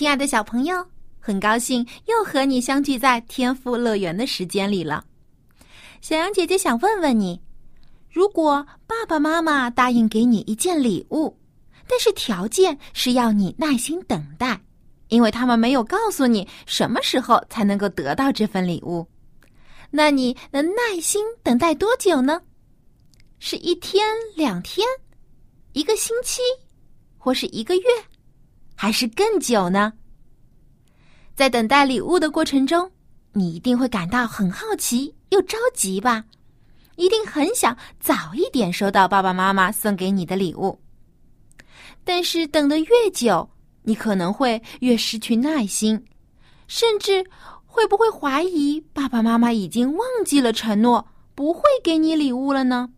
亲爱的小朋友，很高兴又和你相聚在天赋乐园的时间里了。小羊姐姐想问问你：如果爸爸妈妈答应给你一件礼物，但是条件是要你耐心等待，因为他们没有告诉你什么时候才能够得到这份礼物，那你能耐心等待多久呢？是一天、两天、一个星期，或是一个月？还是更久呢？在等待礼物的过程中，你一定会感到很好奇又着急吧？一定很想早一点收到爸爸妈妈送给你的礼物。但是等得越久，你可能会越失去耐心，甚至会不会怀疑爸爸妈妈已经忘记了承诺，不会给你礼物了呢？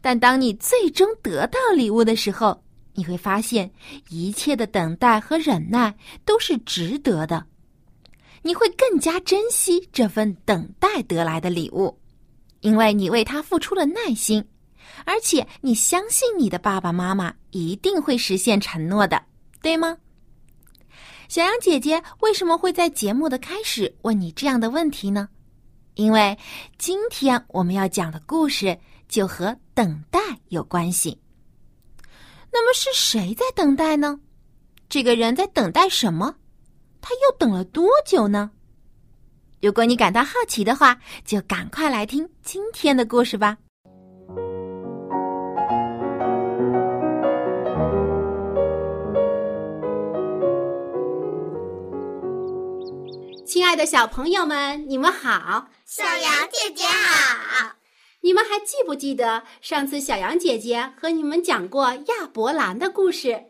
但当你最终得到礼物的时候，你会发现，一切的等待和忍耐都是值得的。你会更加珍惜这份等待得来的礼物，因为你为他付出了耐心，而且你相信你的爸爸妈妈一定会实现承诺的，对吗？小羊姐姐为什么会在节目的开始问你这样的问题呢？因为今天我们要讲的故事就和等待有关系。那么是谁在等待呢？这个人在等待什么？他又等了多久呢？如果你感到好奇的话，就赶快来听今天的故事吧。亲爱的小朋友们，你们好！小羊姐姐好！你们还记不记得上次小羊姐姐和你们讲过亚伯兰的故事？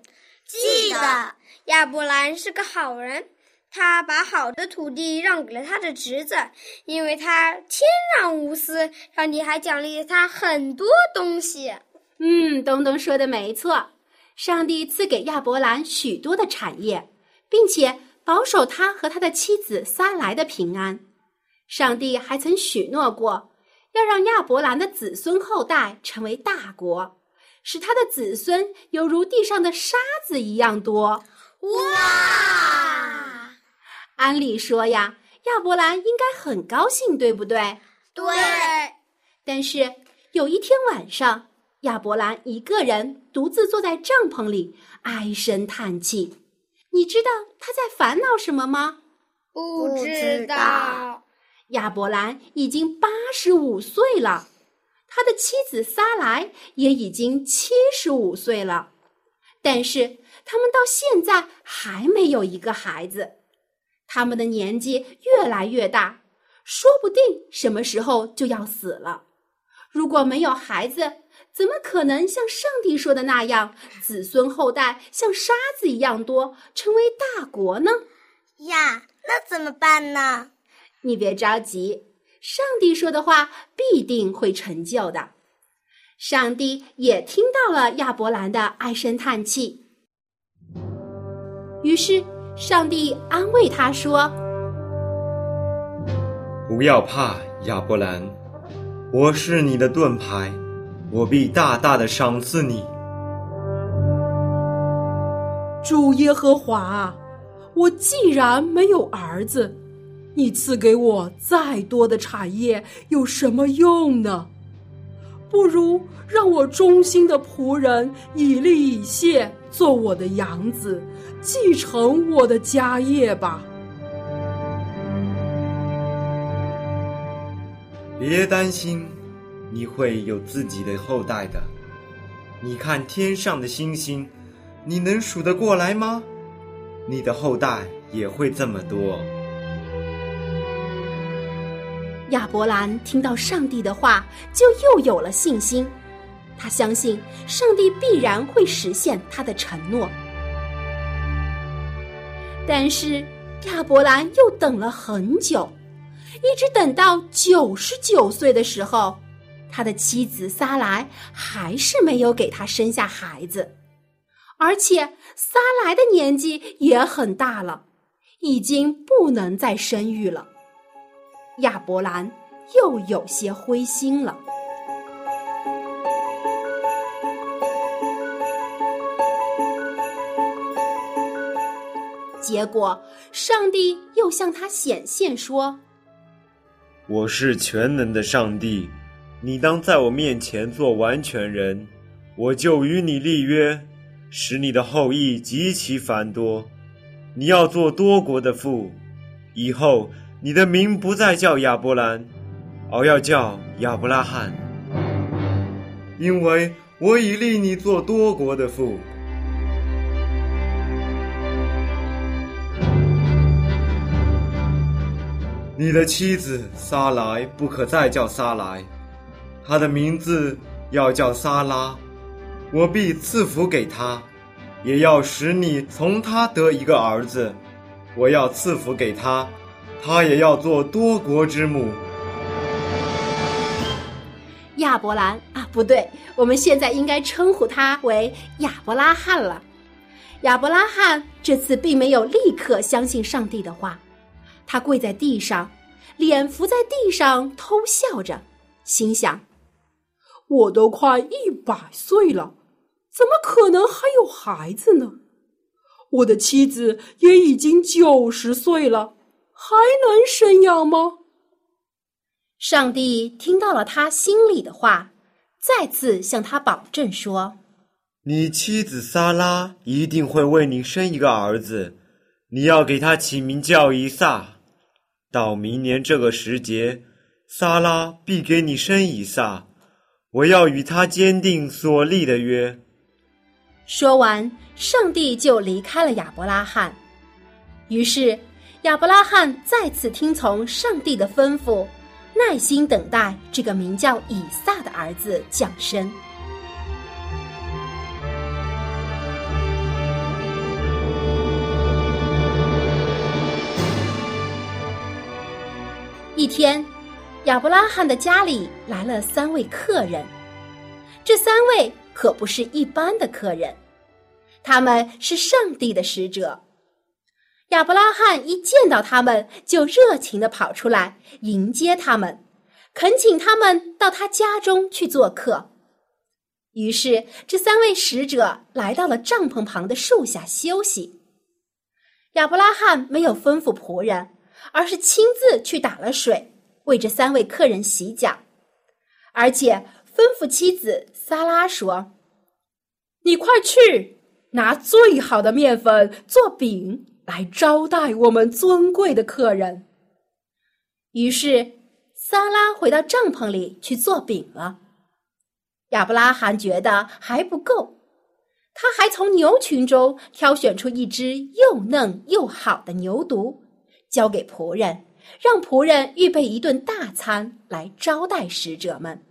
记得，亚伯兰是个好人，他把好的土地让给了他的侄子，因为他天让无私，上帝还奖励了他很多东西。嗯，东东说的没错，上帝赐给亚伯兰许多的产业，并且保守他和他的妻子撒来的平安。上帝还曾许诺过。要让亚伯兰的子孙后代成为大国，使他的子孙犹如地上的沙子一样多。哇！按理说呀，亚伯兰应该很高兴，对不对？对。但是有一天晚上，亚伯兰一个人独自坐在帐篷里，唉声叹气。你知道他在烦恼什么吗？不知道。亚伯兰已经八十五岁了，他的妻子撒来也已经七十五岁了，但是他们到现在还没有一个孩子。他们的年纪越来越大，说不定什么时候就要死了。如果没有孩子，怎么可能像上帝说的那样，子孙后代像沙子一样多，成为大国呢？呀，那怎么办呢？你别着急，上帝说的话必定会成就的。上帝也听到了亚伯兰的唉声叹气，于是上帝安慰他说：“不要怕，亚伯兰，我是你的盾牌，我必大大的赏赐你。”主耶和华，我既然没有儿子。你赐给我再多的产业有什么用呢？不如让我忠心的仆人以利以谢做我的养子，继承我的家业吧。别担心，你会有自己的后代的。你看天上的星星，你能数得过来吗？你的后代也会这么多。亚伯兰听到上帝的话，就又有了信心。他相信上帝必然会实现他的承诺。但是亚伯兰又等了很久，一直等到九十九岁的时候，他的妻子撒来还是没有给他生下孩子，而且撒来的年纪也很大了，已经不能再生育了。亚伯兰又有些灰心了。结果，上帝又向他显现说：“我是全能的上帝，你当在我面前做完全人，我就与你立约，使你的后裔极其繁多。你要做多国的父，以后你的名不再叫亚伯兰，而要叫亚伯拉罕，因为我已立你做多国的父。”你的妻子撒来不可再叫撒来，她的名字要叫撒拉。我必赐福给她，也要使你从她得一个儿子。我要赐福给她，他也要做多国之母。亚伯兰啊，不对，我们现在应该称呼他为亚伯拉罕了。亚伯拉罕这次并没有立刻相信上帝的话。他跪在地上，脸伏在地上，偷笑着，心想：“我都快一百岁了，怎么可能还有孩子呢？我的妻子也已经九十岁了，还能生养吗？”上帝听到了他心里的话，再次向他保证说：“你妻子撒拉一定会为你生一个儿子，你要给他起名叫以撒。”到明年这个时节，撒拉必给你生以撒。我要与他坚定所立的约。说完，上帝就离开了亚伯拉罕。于是，亚伯拉罕再次听从上帝的吩咐，耐心等待这个名叫以撒的儿子降生。一天，亚伯拉罕的家里来了三位客人。这三位可不是一般的客人，他们是上帝的使者。亚伯拉罕一见到他们，就热情的跑出来迎接他们，恳请他们到他家中去做客。于是，这三位使者来到了帐篷旁的树下休息。亚伯拉罕没有吩咐仆人。而是亲自去打了水，为这三位客人洗脚，而且吩咐妻子萨拉说：“你快去拿最好的面粉做饼来招待我们尊贵的客人。”于是萨拉回到帐篷里去做饼了。亚伯拉罕觉得还不够，他还从牛群中挑选出一只又嫩又好的牛犊。交给仆人，让仆人预备一顿大餐来招待使者们。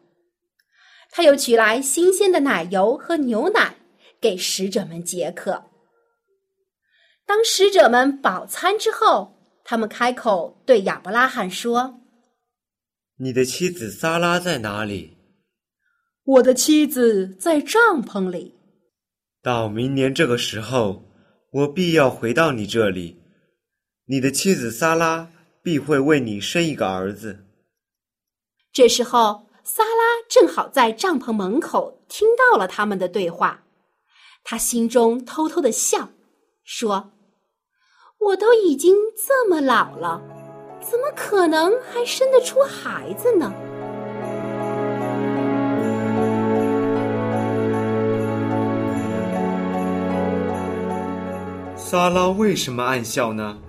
他又取来新鲜的奶油和牛奶，给使者们解渴。当使者们饱餐之后，他们开口对亚伯拉罕说：“你的妻子撒拉在哪里？”“我的妻子在帐篷里。”“到明年这个时候，我必要回到你这里。”你的妻子萨拉必会为你生一个儿子。这时候，萨拉正好在帐篷门口听到了他们的对话，他心中偷偷的笑，说：“我都已经这么老了，怎么可能还生得出孩子呢？”萨拉为什么暗笑呢？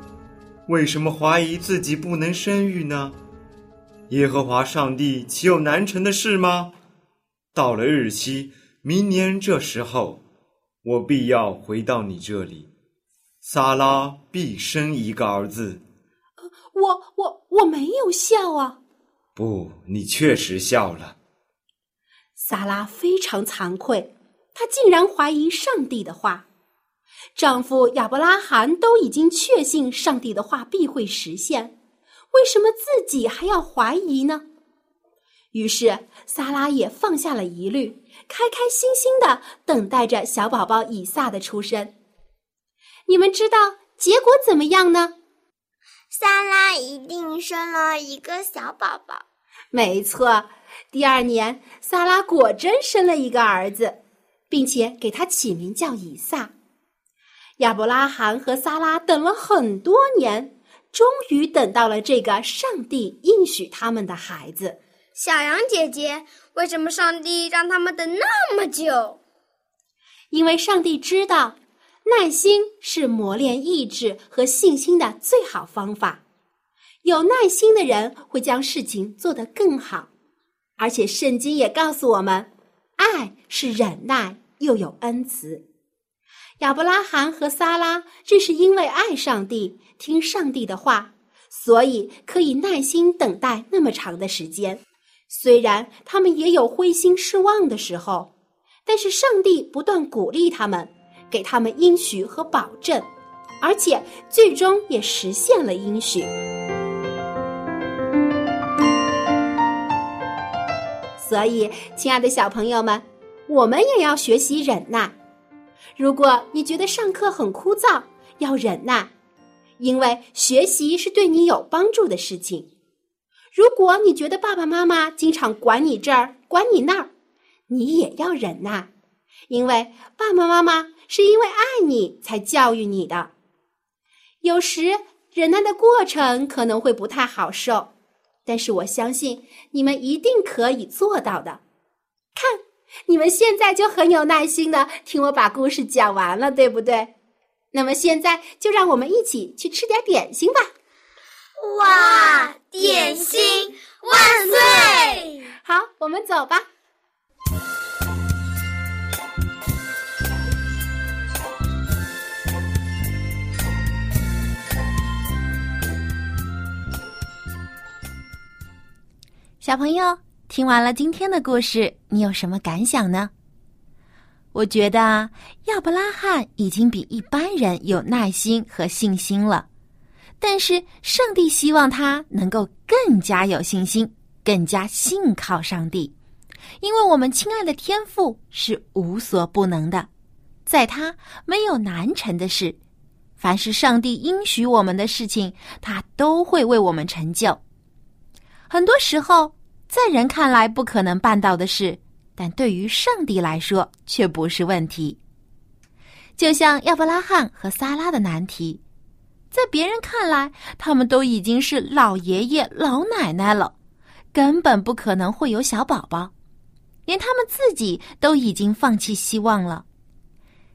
为什么怀疑自己不能生育呢？耶和华上帝岂有难成的事吗？到了日期，明年这时候，我必要回到你这里，撒拉必生一个儿子。我我我没有笑啊！不，你确实笑了。萨拉非常惭愧，她竟然怀疑上帝的话。丈夫亚伯拉罕都已经确信上帝的话必会实现，为什么自己还要怀疑呢？于是萨拉也放下了疑虑，开开心心的等待着小宝宝以撒的出生。你们知道结果怎么样呢？萨拉一定生了一个小宝宝。没错，第二年萨拉果真生了一个儿子，并且给他起名叫以撒。亚伯拉罕和萨拉等了很多年，终于等到了这个上帝应许他们的孩子。小羊姐姐，为什么上帝让他们等那么久？因为上帝知道，耐心是磨练意志和信心的最好方法。有耐心的人会将事情做得更好，而且圣经也告诉我们，爱是忍耐又有恩慈。亚伯拉罕和撒拉正是因为爱上帝、听上帝的话，所以可以耐心等待那么长的时间。虽然他们也有灰心失望的时候，但是上帝不断鼓励他们，给他们应许和保证，而且最终也实现了应许。所以，亲爱的小朋友们，我们也要学习忍耐。如果你觉得上课很枯燥，要忍耐，因为学习是对你有帮助的事情。如果你觉得爸爸妈妈经常管你这儿管你那儿，你也要忍耐，因为爸爸妈妈是因为爱你才教育你的。有时忍耐的过程可能会不太好受，但是我相信你们一定可以做到的。看。你们现在就很有耐心的听我把故事讲完了，对不对？那么现在就让我们一起去吃点点心吧！哇，点心万岁！好，我们走吧。小朋友。听完了今天的故事，你有什么感想呢？我觉得亚伯拉罕已经比一般人有耐心和信心了，但是上帝希望他能够更加有信心，更加信靠上帝，因为我们亲爱的天父是无所不能的，在他没有难成的事，凡是上帝应许我们的事情，他都会为我们成就。很多时候。在人看来不可能办到的事，但对于上帝来说却不是问题。就像亚伯拉罕和撒拉的难题，在别人看来，他们都已经是老爷爷老奶奶了，根本不可能会有小宝宝，连他们自己都已经放弃希望了。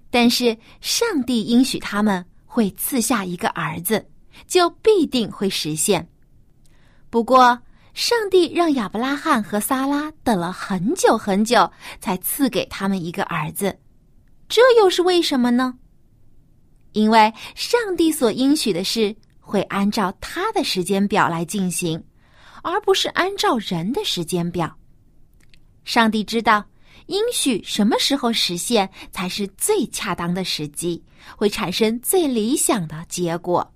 但是上帝应许他们会赐下一个儿子，就必定会实现。不过。上帝让亚伯拉罕和撒拉等了很久很久，才赐给他们一个儿子，这又是为什么呢？因为上帝所应许的事会按照他的时间表来进行，而不是按照人的时间表。上帝知道应许什么时候实现才是最恰当的时机，会产生最理想的结果，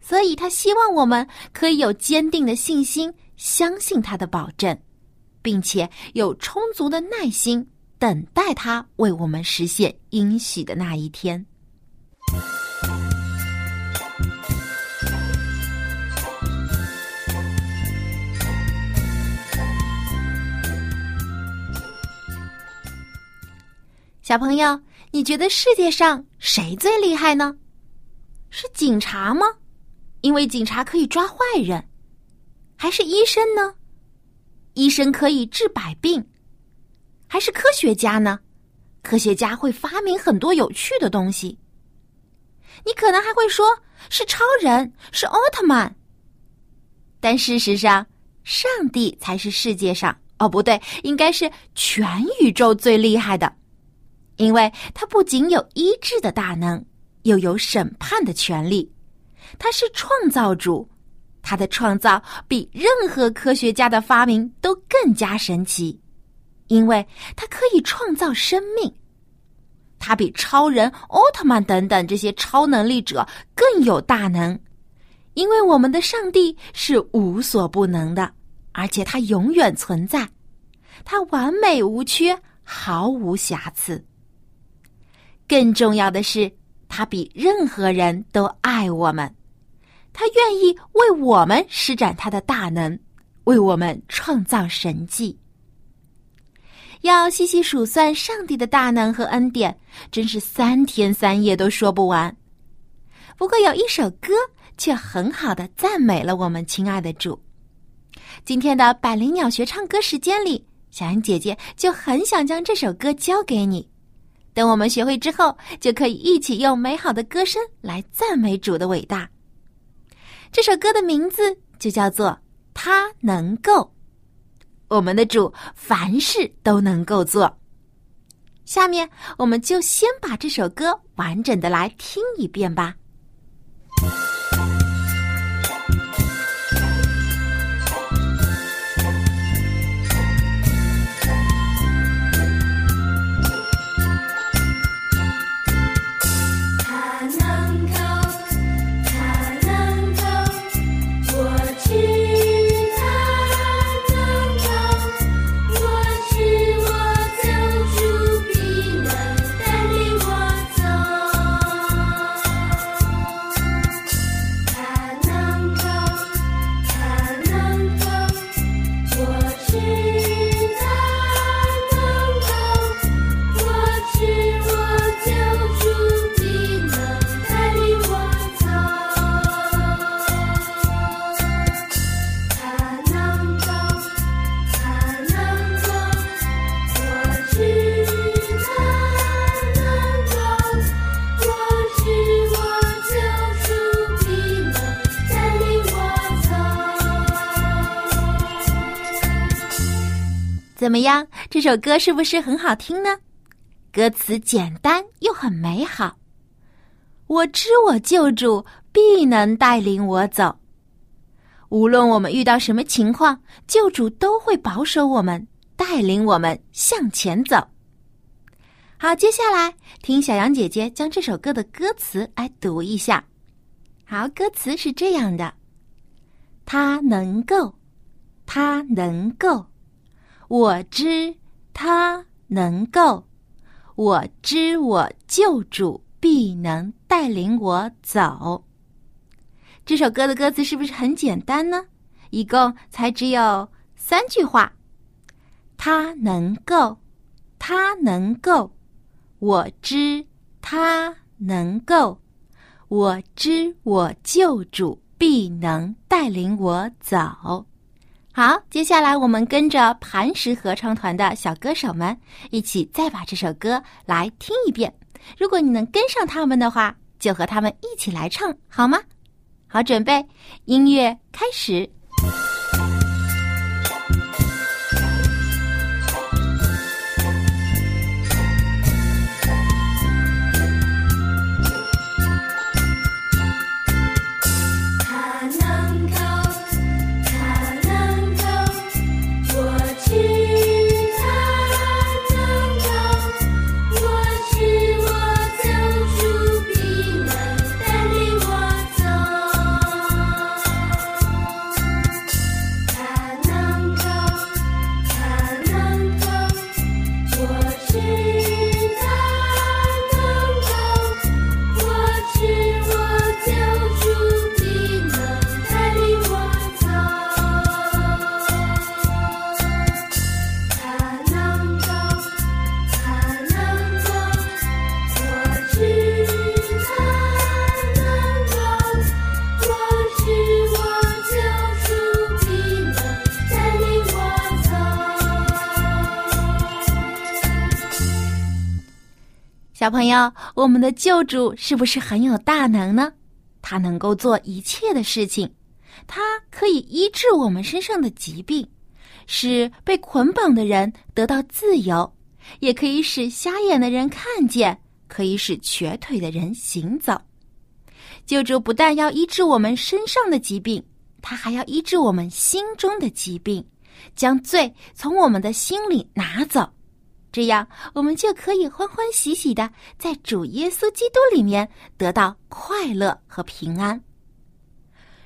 所以他希望我们可以有坚定的信心。相信他的保证，并且有充足的耐心等待他为我们实现应许的那一天。小朋友，你觉得世界上谁最厉害呢？是警察吗？因为警察可以抓坏人。还是医生呢？医生可以治百病，还是科学家呢？科学家会发明很多有趣的东西。你可能还会说是超人，是奥特曼。但事实上，上帝才是世界上哦，不对，应该是全宇宙最厉害的，因为他不仅有医治的大能，又有审判的权利。他是创造主。他的创造比任何科学家的发明都更加神奇，因为他可以创造生命。他比超人、奥特曼等等这些超能力者更有大能，因为我们的上帝是无所不能的，而且他永远存在，他完美无缺，毫无瑕疵。更重要的是，他比任何人都爱我们，他愿意为我们施展他的大能，为我们创造神迹。要细细数算上帝的大能和恩典，真是三天三夜都说不完。不过有一首歌却很好的赞美了我们亲爱的主。今天的百灵鸟学唱歌时间里，小安姐姐就很想将这首歌交给你。等我们学会之后，就可以一起用美好的歌声来赞美主的伟大。这首歌的名字就叫做《他能够》，我们的主凡事都能够做。下面，我们就先把这首歌完整的来听一遍吧。怎么样？这首歌是不是很好听呢？歌词简单又很美好。我知我救主必能带领我走，无论我们遇到什么情况，救主都会保守我们，带领我们向前走。好，接下来听小羊姐姐将这首歌的歌词来读一下。好，歌词是这样的：他能够，他能够。我知他能够，我知我救主必能带领我走。这首歌的歌词是不是很简单呢？一共才只有三句话。他能够，他能够，我知他能够，我知我救主必能带领我走。好，接下来我们跟着磐石合唱团的小歌手们一起再把这首歌来听一遍。如果你能跟上他们的话，就和他们一起来唱好吗？好，准备，音乐开始。小朋友，我们的救主是不是很有大能呢？他能够做一切的事情，他可以医治我们身上的疾病，使被捆绑的人得到自由，也可以使瞎眼的人看见，可以使瘸腿的人行走。救主不但要医治我们身上的疾病，他还要医治我们心中的疾病，将罪从我们的心里拿走，这样我们就可以欢欢喜喜的在主耶稣基督里面得到快乐和平安。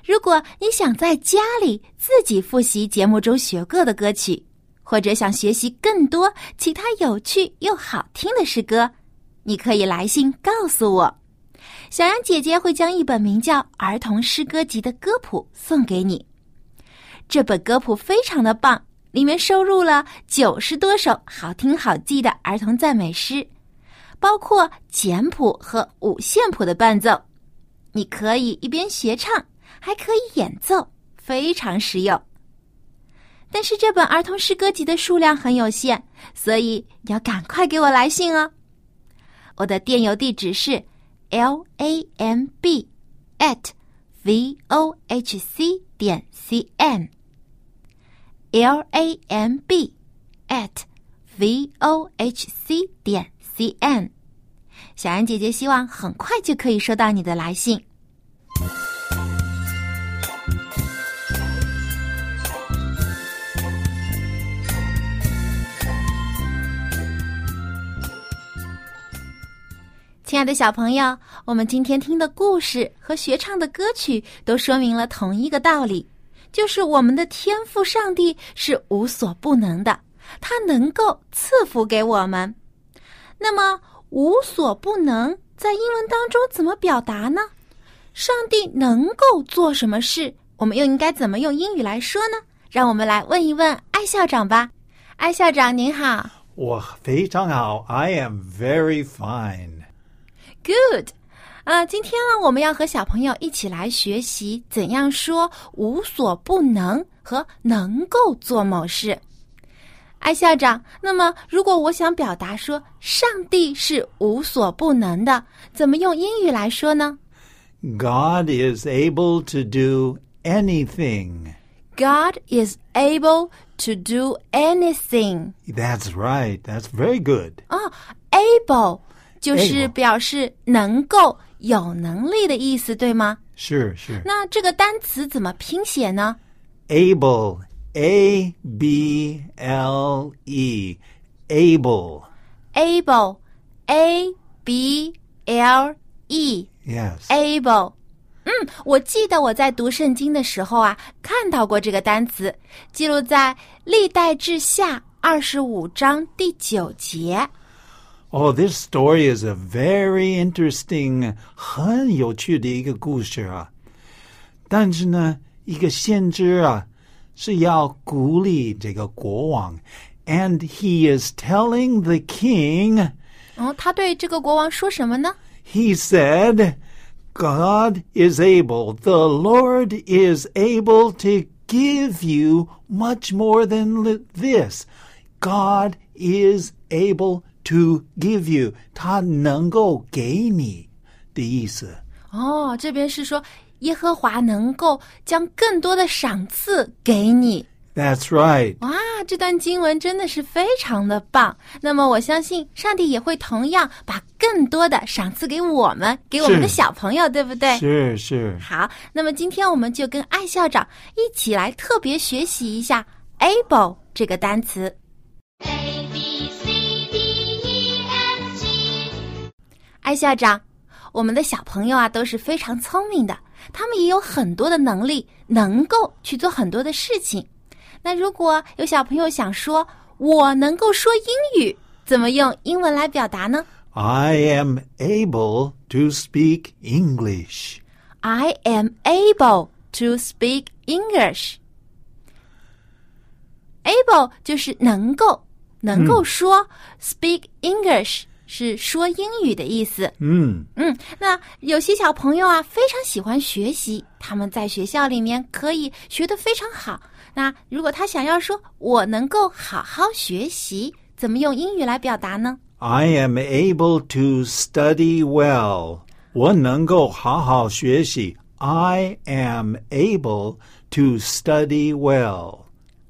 如果你想在家里自己复习节目中学过的歌曲，或者想学习更多其他有趣又好听的诗歌，你可以来信告诉我。小羊姐姐会将一本名叫《儿童诗歌集》的歌谱送给你。这本歌谱非常的棒，里面收录了九十多首好听好记的儿童赞美诗，包括简谱和五线谱的伴奏。你可以一边学唱，还可以演奏，非常实用。但是这本儿童诗歌集的数量很有限，所以要赶快给我来信哦。我的电邮地址是 l a m b at v o h c 点 c n l a m b at v o h c 点 c n。小安姐姐希望很快就可以收到你的来信。亲爱的小朋友，我们今天听的故事和学唱的歌曲都说明了同一个道理，就是我们的天赋上帝是无所不能的，他能够赐福给我们。那么“无所不能”在英文当中怎么表达呢？上帝能够做什么事？我们又应该怎么用英语来说呢？让我们来问一问艾校长吧。艾校长您好，我非常好，I am very fine。Good，啊，今天呢，我们要和小朋友一起来学习怎样说无所不能和能够做某事。艾校长，那么如果我想表达说上帝是无所不能的，怎么用英语来说呢 God is able to do anything.？God is able to do anything。That's right. That's very good. 哦，able 就是表示能够、有能力的意思，对吗？Sure, sure. 那这个单词怎么拼写呢？Able. A B L E. Able. able, a b l e, Yes. able。嗯，我记得我在读圣经的时候啊，看到过这个单词，记录在历代志下二十五章第九节。Oh, this story is a very interesting, 很有趣的一个故事啊。但是呢，一个先知啊，是要鼓励这个国王，and he is telling the king, 哦，他对这个国王说什么呢？ he said, God is able, the Lord is able to give you much more than li- this. God is able to give you. 他能够给你的意思。哦，这边是说耶和华能够将更多的赏赐给你。That's right. 哇，这段经文真的是非常的棒。那么我相信上帝也会同样把更多的赏赐给我们，给我们的小朋友，对不对？是是。好，那么今天我们就跟艾校长一起来特别学习一下 able 这个单词。艾校长，我们的小朋友啊都是非常聪明的，他们也有很多的能力，能够去做很多的事情。那如果有小朋友想说我能够说英语，怎么用英文来表达呢 I am able to speak English.？I am able to speak English. Able 就是能够，能够说、speak English 是说英语的意思。嗯，嗯，那有些小朋友啊，非常喜欢学习，他们在学校里面可以学得非常好。那如果他想要说我能够好好学习，怎么用英语来表达呢？I am able to study well. 我能够好好学习。I am able to study well.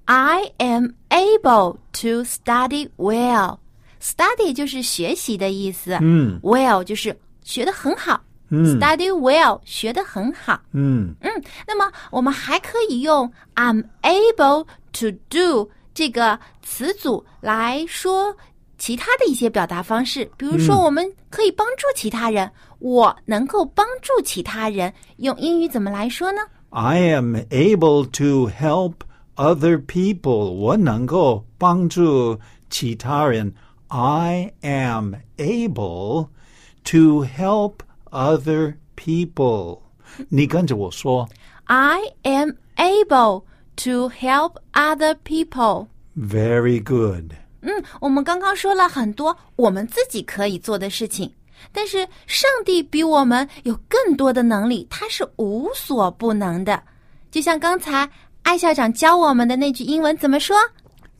I am able to study well. Study 就是学习的意思，嗯，well 就是学得很好。嗯 Study well，学得很好。嗯嗯，那么我们还可以用 I'm able to do 这个词组来说其他的一些表达方式，比如说，我们可以帮助其他人，我能够帮助其他人，用英语怎么来说呢？I am able to help other people. 我能够帮助其他人。I am able to help other people. 你跟着我说 I am able to help other people。 ，Very good. 嗯，我们刚刚说了很多我们自己可以做的事情，但是上帝比我们有更多的能力，他是无所不能的。就像刚才艾校长教我们的那句英文怎么说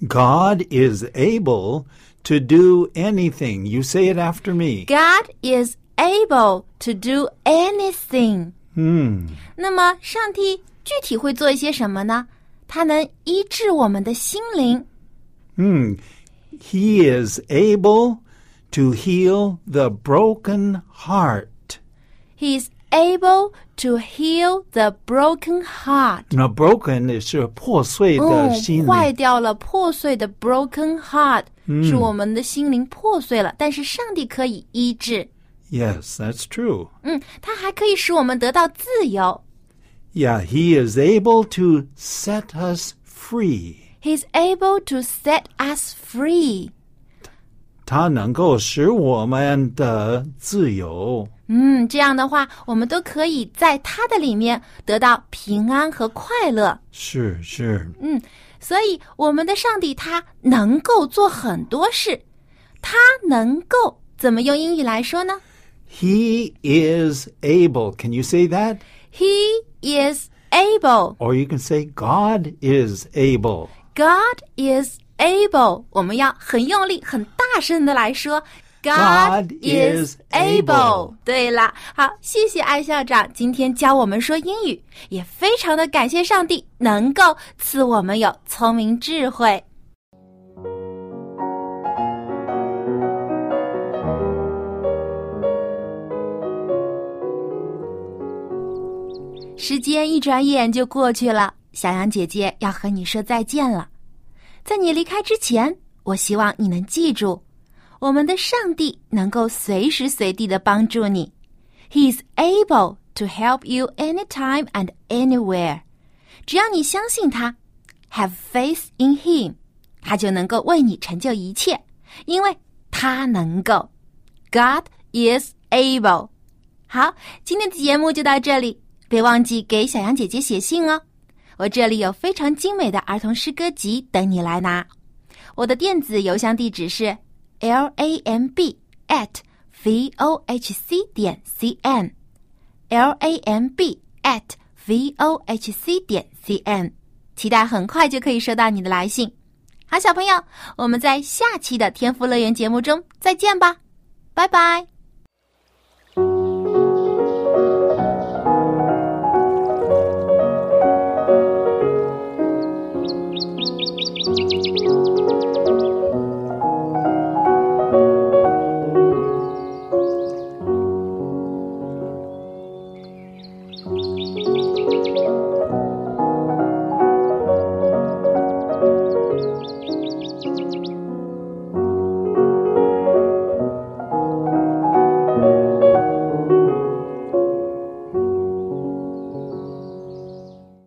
God is able to do anything. You say it after me. ？God is able to do anything。Hmm. 那么，上帝具体会做一些什么呢？他能医治我们的心灵。 Hmm. He is able to heal the broken heart. He is able to heal the broken heart. 那 broken 是破碎的心嗯，灵。坏掉了，破碎的 broken heart、是我们的心灵破碎了，但是上帝可以医治。 Yes, that's true. 嗯，他还可以使我们得到自由。 Yeah, he is able to set us free. He's able to set us free。他能够使我们的自由。 嗯，这样的话，我们都可以在他的里面得到平安和快乐。是是，嗯，所以我们的上帝他能够做很多事，他能够怎么用英语来说呢 He is able. Can you say that?？He is able. Or you can say God is able. God is able，我们要很用力、很大声的来说。God is able 对了，好，谢谢艾校长今天教我们说英语，也非常的感谢上帝能够赐我们有聪明智慧。时间一转眼就过去了，小羊姐姐要和你说再见了。在你离开之前，我希望你能记住，我们的上帝能够随时随地的帮助你。He is able to help you anytime and anywhere。只要你相信他，have faith in Him，他就能够为你成就一切，因为他能够。God is able。好，今天的节目就到这里，别忘记给小羊姐姐写信哦。我这里有非常精美的儿童诗歌集等你来拿。我的电子邮箱地址是 l a m b at v o h c 点 c n，l a m b at v o h c 点 c n，期待很快就可以收到你的来信。好，小朋友，我们在下期的天赋乐园节目中再见吧，拜拜。